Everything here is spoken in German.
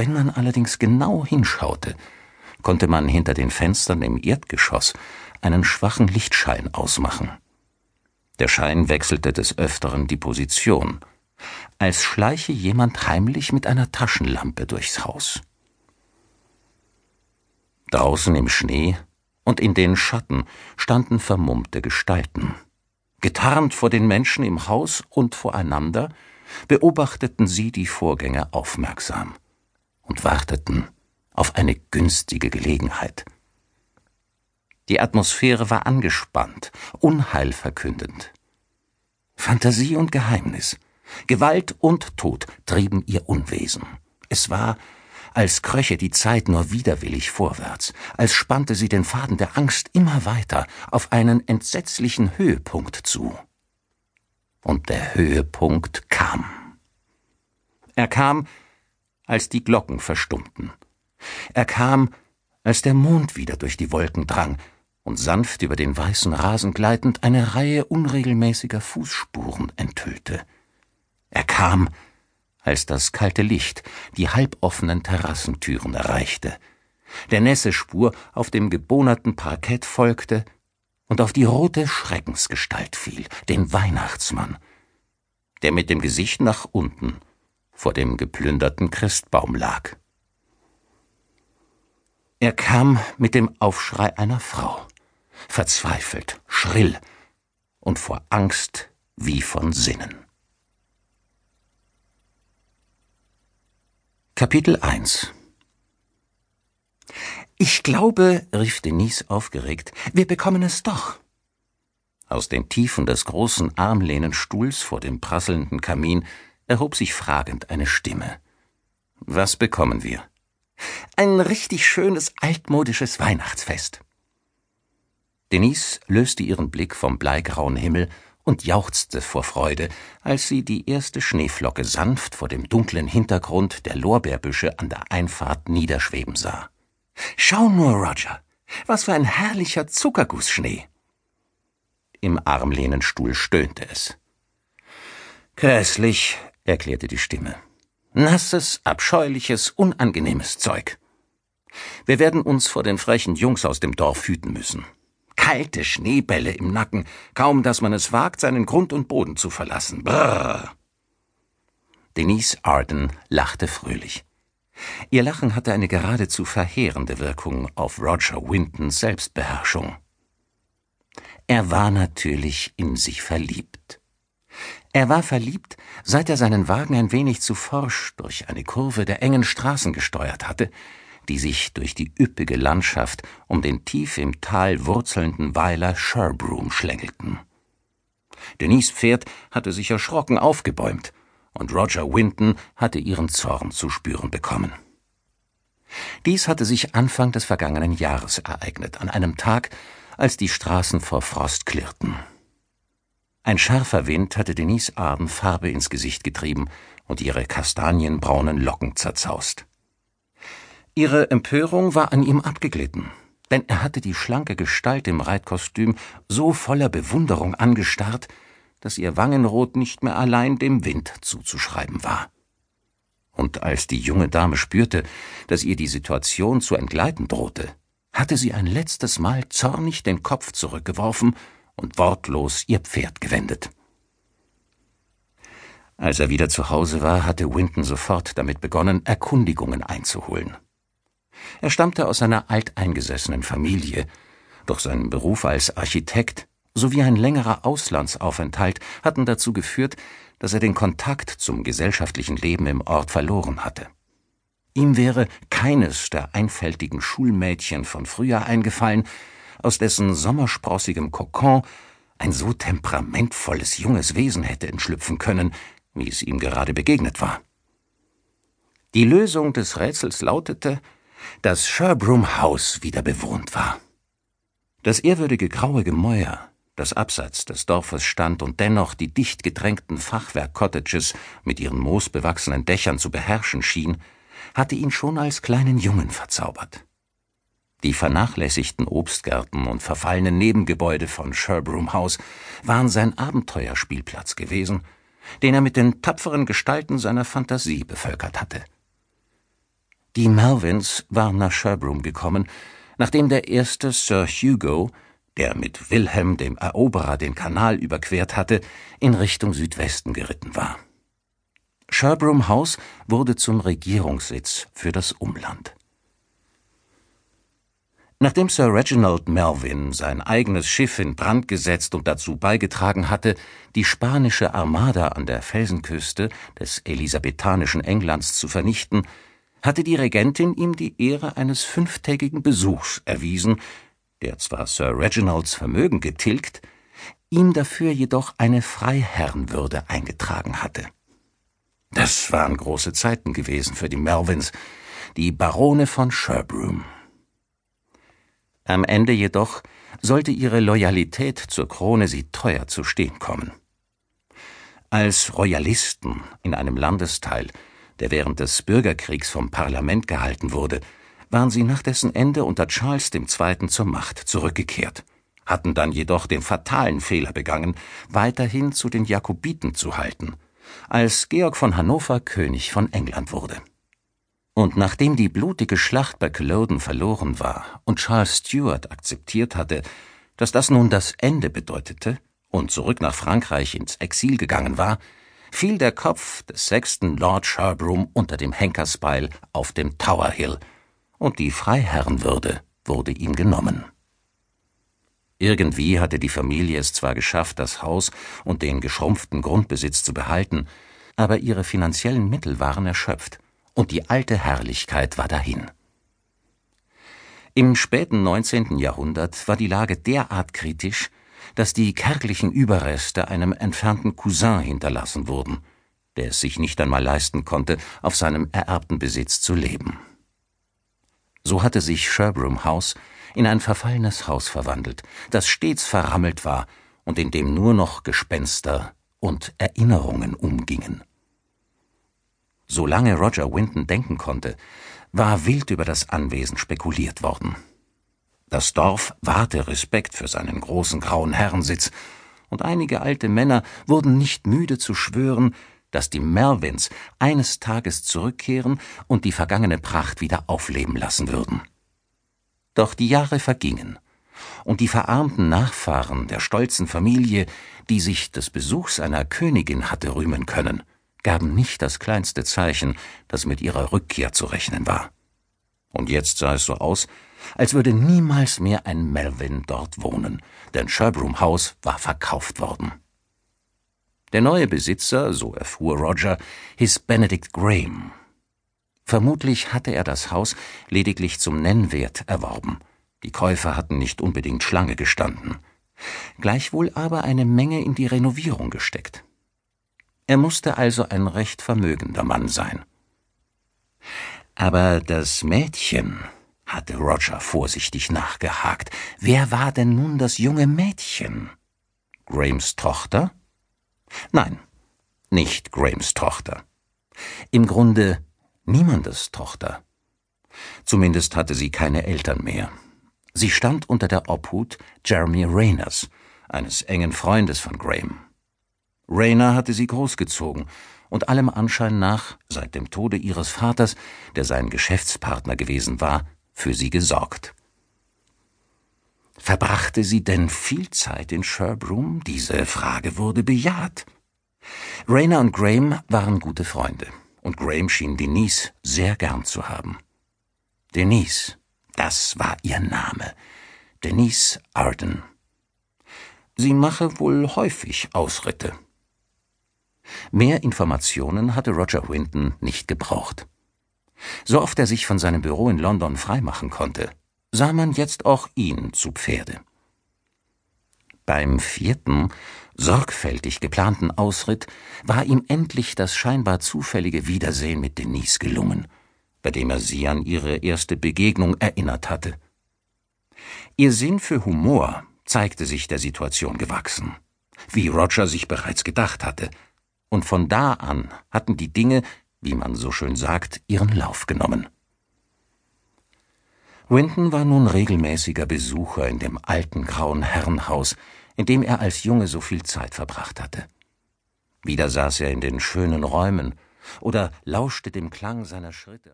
Wenn man allerdings genau hinschaute, konnte man hinter den Fenstern im Erdgeschoss einen schwachen Lichtschein ausmachen. Der Schein wechselte des Öfteren die Position, als schleiche jemand heimlich mit einer Taschenlampe durchs Haus. Draußen im Schnee und in den Schatten standen vermummte Gestalten. Getarnt vor den Menschen im Haus und voreinander, beobachteten sie die Vorgänge aufmerksam und warteten auf eine günstige Gelegenheit. Die Atmosphäre war angespannt, unheilverkündend. Fantasie und Geheimnis, Gewalt und Tod trieben ihr Unwesen. Es war, als kröche die Zeit nur widerwillig vorwärts, als spannte sie den Faden der Angst immer weiter auf einen entsetzlichen Höhepunkt zu. Und der Höhepunkt kam. Er kam, als die Glocken verstummten. Er kam, als der Mond wieder durch die Wolken drang und sanft über den weißen Rasen gleitend eine Reihe unregelmäßiger Fußspuren enthüllte. Er kam, als das kalte Licht die halboffenen Terrassentüren erreichte, der Nässespur auf dem gebohnerten Parkett folgte und auf die rote Schreckensgestalt fiel, den Weihnachtsmann, der mit dem Gesicht nach unten vor dem geplünderten Christbaum lag. Er kam mit dem Aufschrei einer Frau, verzweifelt, schrill und vor Angst wie von Sinnen. Kapitel 1 Ich glaube, rief Denise aufgeregt, wir bekommen es doch. Aus den Tiefen des großen Armlehnenstuhls vor dem prasselnden Kamin erhob sich fragend eine Stimme. Was bekommen wir? Ein richtig schönes altmodisches Weihnachtsfest. Denise löste ihren Blick vom bleigrauen Himmel und jauchzte vor Freude, als sie die erste Schneeflocke sanft vor dem dunklen Hintergrund der Lorbeerbüsche an der Einfahrt niederschweben sah. Schau nur, Roger, was für ein herrlicher Zuckergussschnee. Im Armlehnenstuhl stöhnte es. Grässlich, erklärte die Stimme. Nasses, abscheuliches, unangenehmes Zeug. Wir werden uns vor den frechen Jungs aus dem Dorf hüten müssen kalte Schneebälle im Nacken, kaum dass man es wagt, seinen Grund und Boden zu verlassen. Brrr. Denise Arden lachte fröhlich. Ihr Lachen hatte eine geradezu verheerende Wirkung auf Roger Wintons Selbstbeherrschung. Er war natürlich in sich verliebt. Er war verliebt, seit er seinen Wagen ein wenig zu forsch durch eine Kurve der engen Straßen gesteuert hatte, die sich durch die üppige Landschaft um den tief im Tal wurzelnden Weiler Sherbrooke schlängelten. Denise Pferd hatte sich erschrocken aufgebäumt, und Roger Winton hatte ihren Zorn zu spüren bekommen. Dies hatte sich Anfang des vergangenen Jahres ereignet, an einem Tag, als die Straßen vor Frost klirrten. Ein scharfer Wind hatte Denise Arden Farbe ins Gesicht getrieben und ihre kastanienbraunen Locken zerzaust. Ihre Empörung war an ihm abgeglitten, denn er hatte die schlanke Gestalt im Reitkostüm so voller Bewunderung angestarrt, dass ihr Wangenrot nicht mehr allein dem Wind zuzuschreiben war. Und als die junge Dame spürte, dass ihr die Situation zu entgleiten drohte, hatte sie ein letztes Mal zornig den Kopf zurückgeworfen und wortlos ihr Pferd gewendet. Als er wieder zu Hause war, hatte Winton sofort damit begonnen, Erkundigungen einzuholen. Er stammte aus einer alteingesessenen Familie, doch sein Beruf als Architekt sowie ein längerer Auslandsaufenthalt hatten dazu geführt, dass er den Kontakt zum gesellschaftlichen Leben im Ort verloren hatte. Ihm wäre keines der einfältigen Schulmädchen von früher eingefallen, aus dessen sommersprossigem Kokon ein so temperamentvolles junges Wesen hätte entschlüpfen können, wie es ihm gerade begegnet war. Die Lösung des Rätsels lautete, dass Sherbrooke House wieder bewohnt war. Das ehrwürdige graue Gemäuer, das abseits des Dorfes stand und dennoch die dicht gedrängten Fachwerk-Cottages mit ihren moosbewachsenen Dächern zu beherrschen schien, hatte ihn schon als kleinen Jungen verzaubert. Die vernachlässigten Obstgärten und verfallenen Nebengebäude von Sherbrooke House waren sein Abenteuerspielplatz gewesen, den er mit den tapferen Gestalten seiner Fantasie bevölkert hatte. Die Melvins waren nach Sherbrooke gekommen, nachdem der erste Sir Hugo, der mit Wilhelm dem Eroberer den Kanal überquert hatte, in Richtung Südwesten geritten war. Sherbrooke House wurde zum Regierungssitz für das Umland. Nachdem Sir Reginald Melvin sein eigenes Schiff in Brand gesetzt und dazu beigetragen hatte, die spanische Armada an der Felsenküste des elisabethanischen Englands zu vernichten, hatte die Regentin ihm die Ehre eines fünftägigen Besuchs erwiesen, der zwar Sir Reginalds Vermögen getilgt, ihm dafür jedoch eine Freiherrenwürde eingetragen hatte. Das waren große Zeiten gewesen für die Melvins, die Barone von Sherbrooke. Am Ende jedoch sollte ihre Loyalität zur Krone sie teuer zu stehen kommen. Als Royalisten in einem Landesteil, der während des Bürgerkriegs vom Parlament gehalten wurde, waren sie nach dessen Ende unter Charles II. zur Macht zurückgekehrt, hatten dann jedoch den fatalen Fehler begangen, weiterhin zu den Jakobiten zu halten – als Georg von Hannover König von England wurde. Und nachdem die blutige Schlacht bei Culloden verloren war und Charles Stuart akzeptiert hatte, dass das nun das Ende bedeutete und zurück nach Frankreich ins Exil gegangen war, fiel der Kopf des sechsten Lord Sherbrooke unter dem Henkersbeil auf dem Tower Hill, und die Freiherrenwürde wurde ihm genommen. Irgendwie hatte die Familie es zwar geschafft, das Haus und den geschrumpften Grundbesitz zu behalten, aber ihre finanziellen Mittel waren erschöpft, und die alte Herrlichkeit war dahin. Im späten 19. Jahrhundert war die Lage derart kritisch, dass die kärglichen Überreste einem entfernten Cousin hinterlassen wurden, der es sich nicht einmal leisten konnte, auf seinem ererbten Besitz zu leben. So hatte sich Sherbrooke House in ein verfallenes Haus verwandelt, das stets verrammelt war und in dem nur noch Gespenster und Erinnerungen umgingen. Solange Roger Winton denken konnte, war wild über das Anwesen spekuliert worden. Das Dorf wahrte Respekt für seinen großen grauen Herrensitz, und einige alte Männer wurden nicht müde zu schwören, dass die Melvins eines Tages zurückkehren und die vergangene Pracht wieder aufleben lassen würden. Doch die Jahre vergingen, und die verarmten Nachfahren der stolzen Familie, die sich des Besuchs einer Königin hatte rühmen können, gaben nicht das kleinste Zeichen, dass mit ihrer Rückkehr zu rechnen war. Und jetzt sah es so aus, als würde niemals mehr ein Melvin dort wohnen, denn Sherbrooke House war verkauft worden. Der neue Besitzer, so erfuhr Roger, hieß Benedict Graham Vermutlich hatte er das Haus lediglich zum Nennwert erworben. Die Käufer hatten nicht unbedingt Schlange gestanden. Gleichwohl aber eine Menge in die Renovierung gesteckt. Er musste also ein recht vermögender Mann sein. Aber das Mädchen, hatte Roger vorsichtig nachgehakt. Wer war denn nun das junge Mädchen? Grahams Tochter? Nein, nicht Grahams Tochter. Im Grunde Niemandes Tochter. Zumindest hatte sie keine Eltern mehr. Sie stand unter der Obhut Jeremy Rayners, eines engen Freundes von Graham. Rayner hatte sie großgezogen und allem Anschein nach, seit dem Tode ihres Vaters, der sein Geschäftspartner gewesen war, für sie gesorgt. Verbrachte sie denn viel Zeit in Sherbrooke? Diese Frage wurde bejaht. Rayner und Graham waren gute Freunde und Graham schien Denise sehr gern zu haben. Denise, das war ihr Name. Denise Arden. Sie mache wohl häufig Ausritte. Mehr Informationen hatte Roger Winton nicht gebraucht. So oft er sich von seinem Büro in London freimachen konnte, sah man jetzt auch ihn zu Pferde. Beim vierten sorgfältig geplanten Ausritt war ihm endlich das scheinbar zufällige Wiedersehen mit Denise gelungen, bei dem er sie an ihre erste Begegnung erinnert hatte. Ihr Sinn für Humor zeigte sich der Situation gewachsen, wie Roger sich bereits gedacht hatte, und von da an hatten die Dinge, wie man so schön sagt, ihren Lauf genommen. Winton war nun regelmäßiger Besucher in dem alten grauen Herrenhaus, in dem er als Junge so viel Zeit verbracht hatte. Wieder saß er in den schönen Räumen oder lauschte dem Klang seiner Schritte.